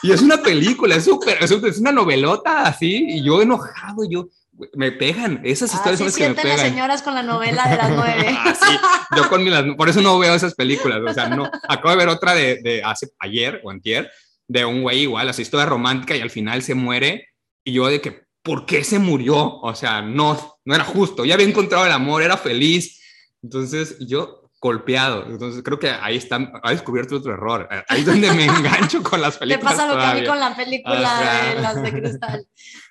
Y es una película, es súper, es una novelota así, y yo enojado, yo, me pegan, esas historias son las que me pegan. las señoras con la novela de las nueve. <laughs> ah, sí, yo con mi, por eso no veo esas películas, o sea, no, acabo de ver otra de, de hace, ayer o antier, de un güey igual, así historia romántica y al final se muere, y yo de que, ¿por qué se murió? O sea, no, no era justo, ya había encontrado el amor, era feliz, entonces yo golpeado. Entonces creo que ahí está, ha descubierto otro error. Ahí es donde me <laughs> engancho con las películas. Te pasa lo que a mí con la película de las de cristal.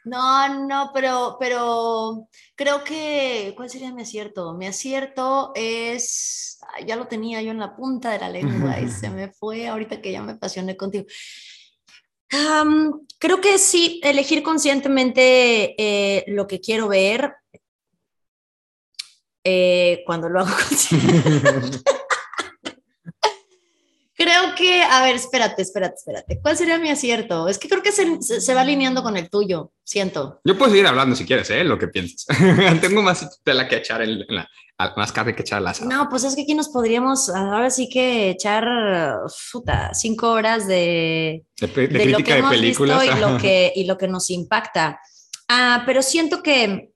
No, no, pero, pero creo que, ¿cuál sería mi acierto? Mi acierto es, ya lo tenía yo en la punta de la lengua y se me fue ahorita que ya me apasioné contigo. Creo que sí, elegir conscientemente eh, lo que quiero ver, eh, cuando lo hago <laughs> <laughs> Creo que, a ver, espérate, espérate, espérate. ¿Cuál sería mi acierto? Es que creo que se, se, va alineando con el tuyo, siento. Yo puedo seguir hablando si quieres, ¿eh? Lo que piensas. <laughs> Tengo más tela que echar en, la, más carne que echar la No, pues es que aquí nos podríamos, ahora sí que echar, puta, cinco horas de, de, crítica lo que de películas. y, lo que, y lo que nos impacta. Ah, pero siento que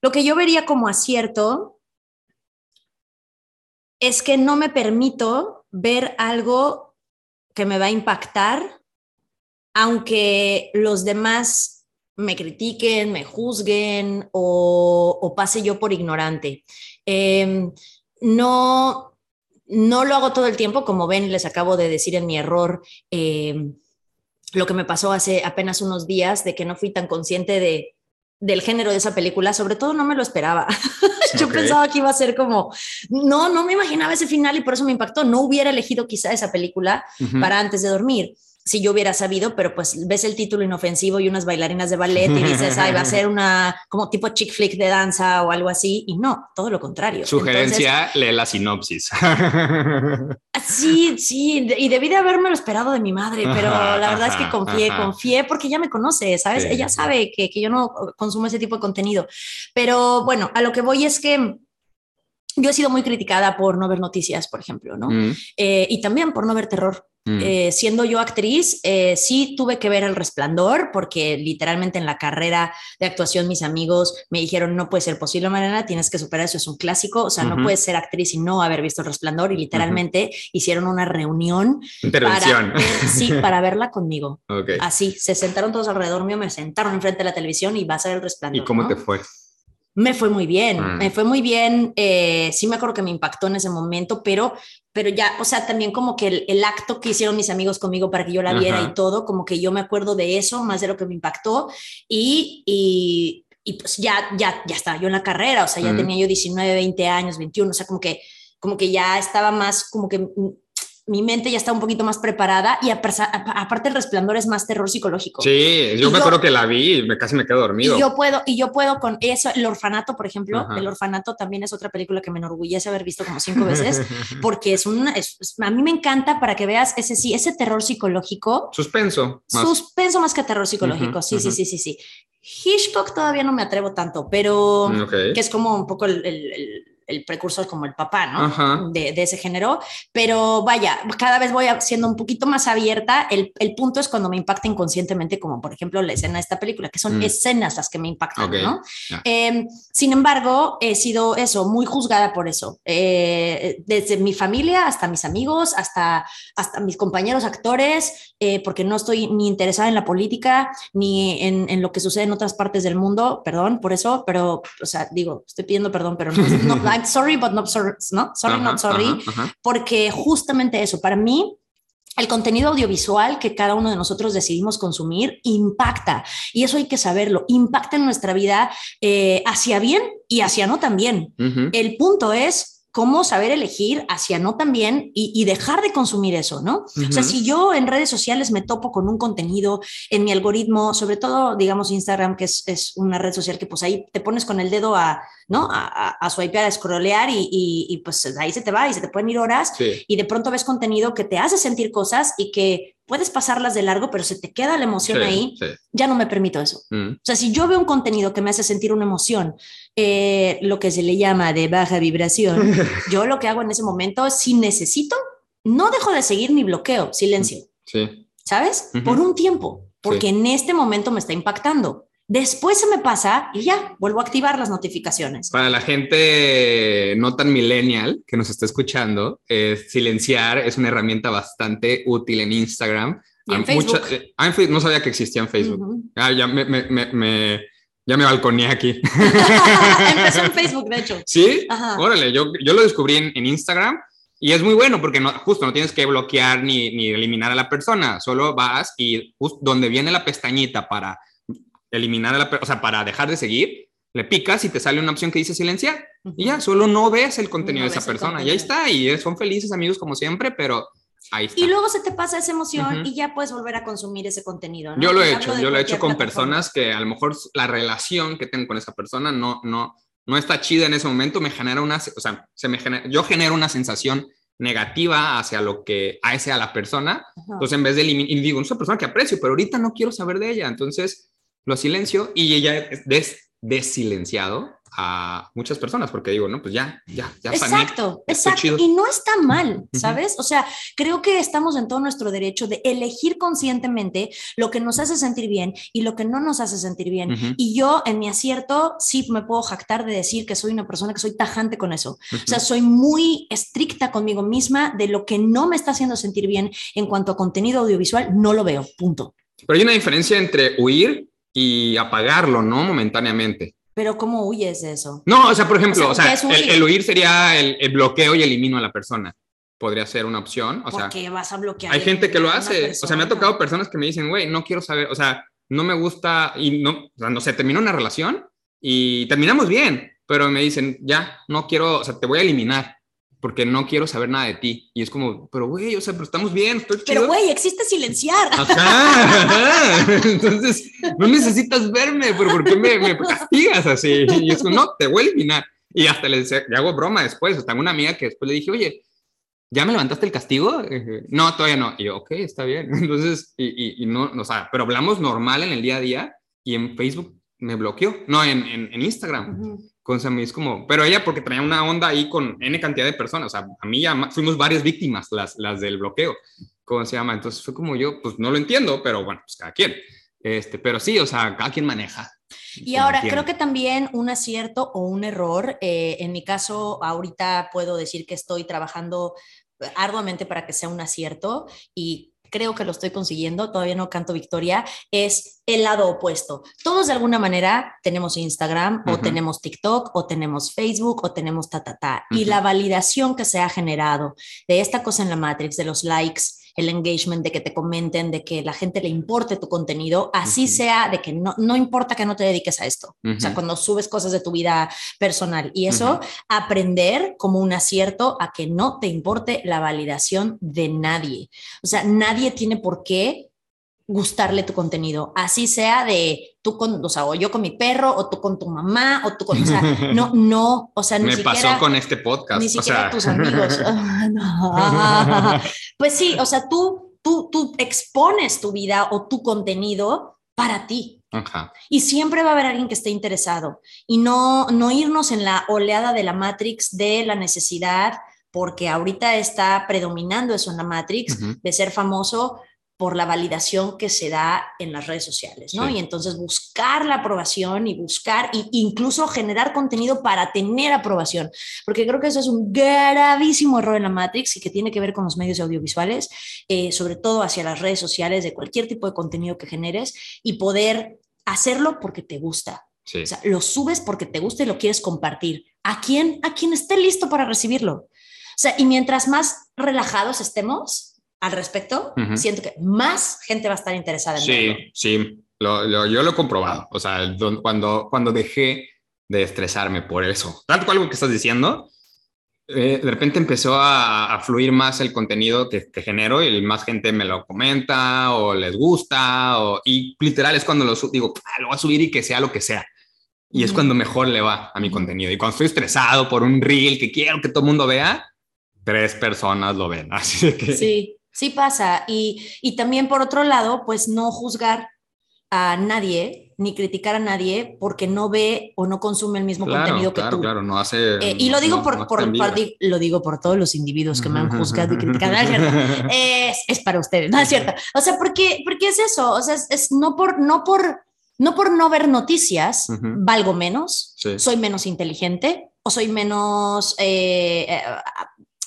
lo que yo vería como acierto es que no me permito ver algo que me va a impactar, aunque los demás me critiquen, me juzguen o, pase yo por ignorante. Em, no, no lo hago todo el tiempo, como ven, les acabo de decir en mi error. Em, lo que me pasó hace apenas unos días de que no fui tan consciente de, del género de esa película, sobre todo no me lo esperaba. <laughs> Yo pensaba que iba a ser como, no, no me imaginaba ese final y por eso me impactó. No hubiera elegido quizá esa película para antes de dormir si yo hubiera sabido, pero pues ves el título inofensivo y unas bailarinas de ballet y dices, ay, va a ser una como tipo chick flick de danza o algo así, y no, todo lo contrario. Sugerencia, lee la sinopsis. sí, sí, y debí de haberme lo esperado de mi madre, pero la verdad es que confié, confié porque ella me conoce, ¿sabes? ella sabe que, que yo no consumo ese tipo de contenido, pero bueno, a lo que voy es que yo he sido muy criticada por no ver noticias, por ejemplo, ¿no? Mm. Eh, y también por no ver terror. Mm. Eh, siendo yo actriz, eh, sí tuve que ver El Resplandor, porque literalmente en la carrera de actuación mis amigos me dijeron, no puede ser posible, Mariana, tienes que superar eso, es un clásico, o sea, no puedes ser actriz y no haber visto El Resplandor, y literalmente hicieron una reunión. Intervención. Para, sí, para verla conmigo. <laughs> Así, se sentaron todos alrededor mío, me sentaron enfrente de la televisión y va a ser El Resplandor. ¿Y cómo te fue? Me fue muy bien, me fue muy bien, eh, sí me acuerdo que me impactó en ese momento, pero, pero ya, o sea, también como que el, acto que hicieron mis amigos conmigo para que yo la viera y todo, como que yo me acuerdo de eso, más de lo que me impactó, y, y, y pues ya, ya, ya estaba yo en la carrera, o sea, ya tenía yo 19, 20 años, 21, o sea, como que, como que ya estaba más, como que mi mente ya está un poquito más preparada y aparte el resplandor es más terror psicológico. Sí, yo me acuerdo que la vi y me, casi me quedo dormido. Y yo puedo, y yo puedo con eso, el orfanato, por ejemplo, el orfanato también es otra película que me enorgullece haber visto como cinco veces, <laughs> porque es una, a mí me encanta para que veas ese sí, ese terror psicológico. Suspenso. Suspenso más que terror psicológico, sí, sí, sí, sí, sí. Hitchcock todavía no me atrevo tanto, pero mm, que es como un poco el el precursor como el papá, ¿no? De, ese género. Pero vaya, cada vez voy siendo un poquito más abierta. El, punto es cuando me impacta inconscientemente, como por ejemplo la escena de esta película, que son mm. escenas las que me impactan, ¿no? Em, sin embargo, he sido eso, muy juzgada por eso. Eh, desde mi familia hasta mis amigos, hasta, hasta mis compañeros actores, eh, porque no estoy ni interesada en la política, ni en, en, lo que sucede en otras partes del mundo, perdón por eso, pero, o sea, digo, estoy pidiendo perdón, pero no, no <laughs> sorry, but not sorry, ¿no? Sorry, not sorry, porque justamente eso, para mí, el contenido audiovisual que cada uno de nosotros decidimos consumir impacta y eso hay que saberlo, impacta en nuestra vida eh, hacia bien y hacia no también. El punto es cómo saber elegir hacia no también y, dejar de consumir eso, ¿no? O sea, si yo en redes sociales me topo con un contenido en mi algoritmo, sobre todo, digamos, Instagram, que es, una red social que pues ahí te pones con el dedo a ¿no? A, a, swipear, a scrollear y, y, pues ahí se te va y se te pueden ir horas y de pronto ves contenido que te hace sentir cosas y que puedes pasarlas de largo, pero se te queda la emoción ahí, ya no me permito eso. Mm. O sea, si yo veo un contenido que me hace sentir una emoción, eh, lo que se le llama de baja vibración, <laughs> yo lo que hago en ese momento, si necesito, no dejo de seguir ni bloqueo, silencio. Sí. ¿Sabes? Por un tiempo, porque en este momento me está impactando. Después se me pasa y ya vuelvo a activar las notificaciones. Para la gente no tan millennial que nos está escuchando, silenciar es una herramienta bastante útil en Instagram. ¿Y en Facebook? Eh, ah, no sabía que existía en Facebook. ah, ya me, me, me, ya me balconé aquí. <laughs> <laughs> Empezó en Facebook, de hecho. Sí, órale, yo, yo lo descubrí en, en Instagram y es muy bueno porque no, justo no tienes que bloquear ni, ni eliminar a la persona, solo vas y donde viene la pestañita para eliminar a la persona, o sea, para dejar de seguir, le picas y te sale una opción que dice silenciar. Y ya, solo no ves el contenido de esa persona. Y ahí está, y son felices amigos como siempre, pero ahí está. Y luego se te pasa esa emoción y ya puedes volver a consumir ese contenido. Yo lo he hecho, yo lo he hecho con personas que a lo mejor la relación que tengo con esa persona no, no, no está chida en ese momento, me genera una, o sea, se me genera, yo genero una sensación negativa hacia lo que hace a la persona. Entonces, en vez de eliminar, y digo, es una persona que aprecio, pero ahorita no quiero saber de ella. Entonces, lo silencio y ella es des, desilenciado a muchas personas porque digo, no, pues ya, ya, ya. Exacto, exacto. Y no está mal, ¿sabes? O sea, creo que estamos en todo nuestro derecho de elegir conscientemente lo que nos hace sentir bien y lo que no nos hace sentir bien. Y yo, en mi acierto, sí me puedo jactar de decir que soy una persona que soy tajante con eso. O sea, soy muy estricta conmigo misma de lo que no me está haciendo sentir bien en cuanto a contenido audiovisual, no lo veo, punto. Pero hay una diferencia entre huir y apagarlo, ¿no? Momentáneamente. Pero ¿cómo huyes de eso? No, o sea, por ejemplo, o sea, el, huir sería el, bloqueo y elimino a la persona. Podría ser una opción. O Porque vas a bloquear. Hay gente que lo hace. O sea, me ha tocado personas que me dicen, güey, no quiero saber, o sea, no me gusta y no, o sea, no sé, terminó una relación y terminamos bien, pero me dicen, ya, no quiero, o sea, te voy a eliminar porque no quiero saber nada de ti. Y es como, pero güey, o sea, pero estamos bien, estoy chido. Pero güey, existe silenciar. Ajá, <laughs> Entonces, no necesitas verme, pero ¿por qué me, castigas así? Y es como, no, te voy a eliminar. Y hasta le, le hago broma después. O tengo una amiga que después le dije, oye, ¿ya me levantaste el castigo? No, todavía no. Y yo, ok, está bien. <laughs> Entonces, y, y, no, o sea, pero hablamos normal en el día a día y en Facebook me bloqueó, no, en, en, Instagram. Con es como, pero ella porque traía una onda ahí con N cantidad de personas, o sea, a mí ya fuimos varias víctimas las, las del bloqueo, ¿cómo se llama? Entonces fue como yo, pues no lo entiendo, pero bueno, pues cada quien. Este, pero sí, o sea, cada quien maneja. Y ahora, creo que también un acierto o un error, eh, en mi caso, ahorita puedo decir que estoy trabajando arduamente para que sea un acierto y creo que lo estoy consiguiendo, todavía no canto victoria, es el lado opuesto. Todos de alguna manera tenemos Instagram o tenemos TikTok o tenemos Facebook o tenemos ta, ta, ta. Y la validación que se ha generado de esta cosa en la Matrix, de los likes, el engagement, de que te comenten, de que la gente le importe tu contenido, así sea, de que no, no importa que no te dediques a esto. O sea, cuando subes cosas de tu vida personal y eso, aprender como un acierto a que no te importe la validación de nadie. O sea, nadie tiene por qué gustarle tu contenido, así sea de tú con, o sea, o yo con mi perro, o tú con tu mamá, o tú con, o sea, <laughs> no, no, o sea, ni Me pasó con este podcast. Ni siquiera tus amigos. <laughs> Ah, pues sí, o sea, tú, tú, tú expones tu vida o tu contenido para ti. Y siempre va a haber alguien que esté interesado y no, no irnos en la oleada de la Matrix de la necesidad, porque ahorita está predominando eso en la Matrix, de ser famoso por la validación que se da en las redes sociales, ¿no? Y entonces buscar la aprobación y buscar, e incluso generar contenido para tener aprobación, porque creo que eso es un gravísimo error en la Matrix y que tiene que ver con los medios audiovisuales, eh, sobre todo hacia las redes sociales, de cualquier tipo de contenido que generes y poder hacerlo porque te gusta. O sea, lo subes porque te gusta y lo quieres compartir. ¿A quién? A quien esté listo para recibirlo. O sea, y mientras más relajados estemos, al respecto, siento que más gente va a estar interesada en Sí, sí, lo, yo lo he comprobado. O sea, cuando, cuando dejé de estresarme por eso, tanto cual algo que estás diciendo, eh, de repente empezó a, fluir más el contenido que, que, genero y más gente me lo comenta o les gusta o, y literal es cuando lo digo, ah, lo voy a subir y que sea lo que sea. Y es cuando mejor le va a mi contenido. Y cuando estoy estresado por un reel que quiero que todo el mundo vea, tres personas lo ven. <laughs> Así que... Sí, sí pasa. Y, y también por otro lado, pues no juzgar a nadie ni criticar a nadie porque no ve o no consume el mismo contenido que tú. Claro, no hace. Eh, y lo digo por, por, lo digo por todos los individuos que me han juzgado y criticado. <laughs> es, es, para ustedes, no es cierto. O sea, porque, porque es eso. O sea, es, no por no por no por no ver noticias valgo menos, soy menos inteligente o soy menos eh, eh,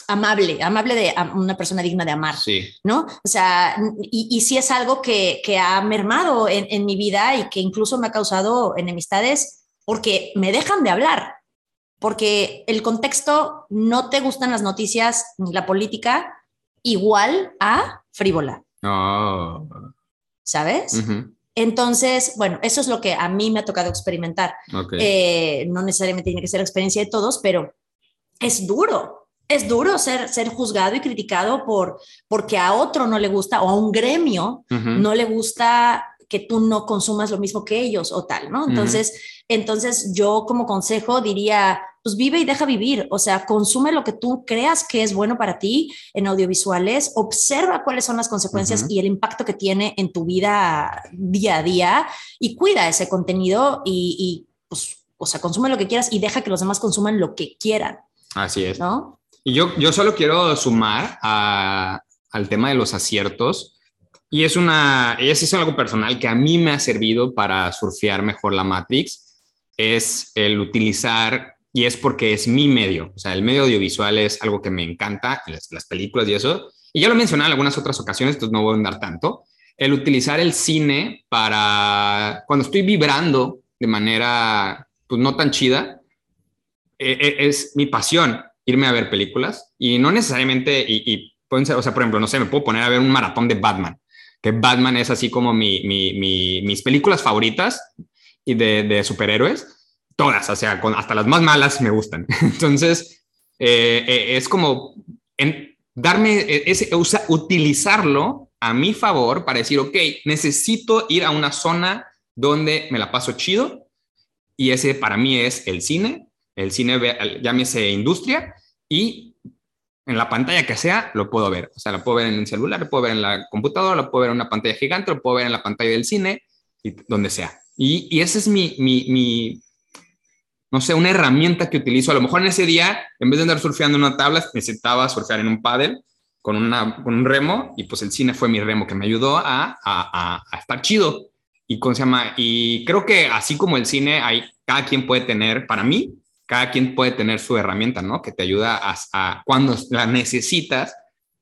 amable, amable de una persona digna de amar, ¿no? O sea, y, y si es algo que, que ha mermado en, en, mi vida y que incluso me ha causado enemistades porque me dejan de hablar, porque el contexto no te gustan las noticias ni la política igual a frívola. Oh. ¿Sabes? Entonces, bueno, eso es lo que a mí me ha tocado experimentar. Eh, no necesariamente tiene que ser la experiencia de todos, pero es duro, es duro ser, ser juzgado y criticado por porque a otro no le gusta o a un gremio no le gusta que tú no consumas lo mismo que ellos o tal, ¿no? Entonces, entonces yo como consejo diría, pues vive y deja vivir, o sea, consume lo que tú creas que es bueno para ti en audiovisuales, observa cuáles son las consecuencias y el impacto que tiene en tu vida día a día y cuida ese contenido y, y pues, o sea, consume lo que quieras y deja que los demás consuman lo que quieran. Así es. ¿No? Y yo, yo solo quiero sumar al tema de los aciertos. Y es una, es, algo personal que a mí me ha servido para surfear mejor la Matrix, es el utilizar, y es porque es mi medio, o sea, el medio audiovisual es algo que me encanta, las, las películas y eso, y ya lo mencioné en algunas otras ocasiones, entonces no voy a andar tanto, el utilizar el cine para, cuando estoy vibrando de manera, pues no tan chida, e, e, es mi pasión irme a ver películas y no necesariamente, y, pueden ser, o sea, por ejemplo, no sé, me puedo poner a ver un maratón de Batman, que Batman es así como mi, mi, mis películas favoritas y de, de, superhéroes, todas, o sea, con, hasta las más malas me gustan. <laughs> Entonces, eh, eh, es como en darme e, ese, utilizarlo a mi favor para decir, ok, necesito ir a una zona donde me la paso chido y ese para mí es el cine el cine, llámese industria, y en la pantalla que sea, lo puedo ver. O sea, lo puedo ver en el celular, lo puedo ver en la computadora, lo puedo ver en una pantalla gigante, lo puedo ver en la pantalla del cine, y donde sea. Y, y esa es mi, mi, mi, no sé, una herramienta que utilizo. A lo mejor en ese día, en vez de andar surfeando en una tabla, necesitaba surfear en un paddle con, una, con un remo, y pues el cine fue mi remo que me ayudó a, a, a, estar chido. Y, ¿cómo se llama? y creo que así como el cine, hay, cada quien puede tener, para mí, cada quien puede tener su herramienta, ¿no? Que te ayuda a, cuando la necesitas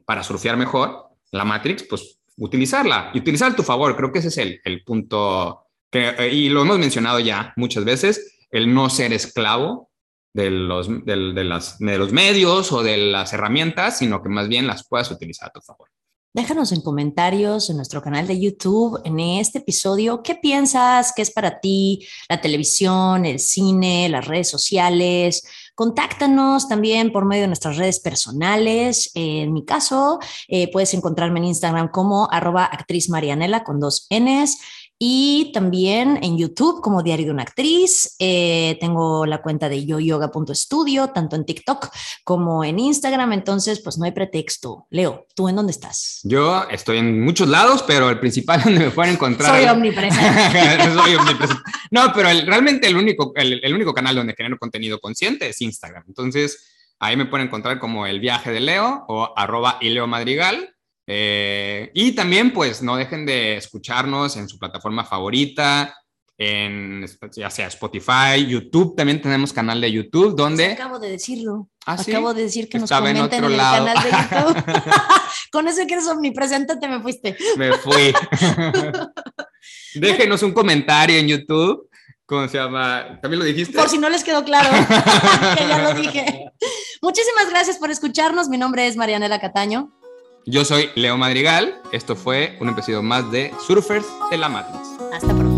para surfear mejor la Matrix, pues utilizarla y utilizar a tu favor. Creo que ese es el, el punto que, eh, y lo hemos mencionado ya muchas veces, el no ser esclavo de los, de, de, las, de los medios o de las herramientas, sino que más bien las puedas utilizar a tu favor. Déjanos en comentarios en nuestro canal de YouTube, en este episodio, qué piensas, qué es para ti la televisión, el cine, las redes sociales. Contáctanos también por medio de nuestras redes personales. En mi caso, eh, puedes encontrarme en Instagram como arroba actriz Marianela con dos Ns y también en YouTube como Diario de una Actriz. Eh, tengo la cuenta de yoyoga.studio, tanto en TikTok como en Instagram. Entonces, pues no hay pretexto. Leo, ¿tú en dónde estás? Yo estoy en muchos lados, pero el principal <laughs> donde me pueden encontrar. Soy omnipresente. <laughs> Soy omnipresente. No, pero realmente el único, el, el único canal donde genero contenido consciente es Instagram. Entonces, ahí me pueden encontrar como el viaje de Leo o arroba Ileo Madrigal. Eh, y también, pues, no dejen de escucharnos en su plataforma favorita, en ya sea Spotify, YouTube, también tenemos canal de YouTube donde... acabo de decirlo. ¿Ah, acabo de decir que nos comenten en, el canal de YouTube. <laughs> Con eso que eres omnipresente te me fuiste. Me fui. <laughs> Déjenos un comentario en YouTube. ¿Cómo se llama? ¿También lo dijiste? Por si no les quedó claro, <laughs> que ya lo dije. Muchísimas gracias por escucharnos. Mi nombre es Marianela Cataño. Yo soy Leo Madrigal. Esto fue un episodio más de Surfers de la Matrix. Hasta pronto.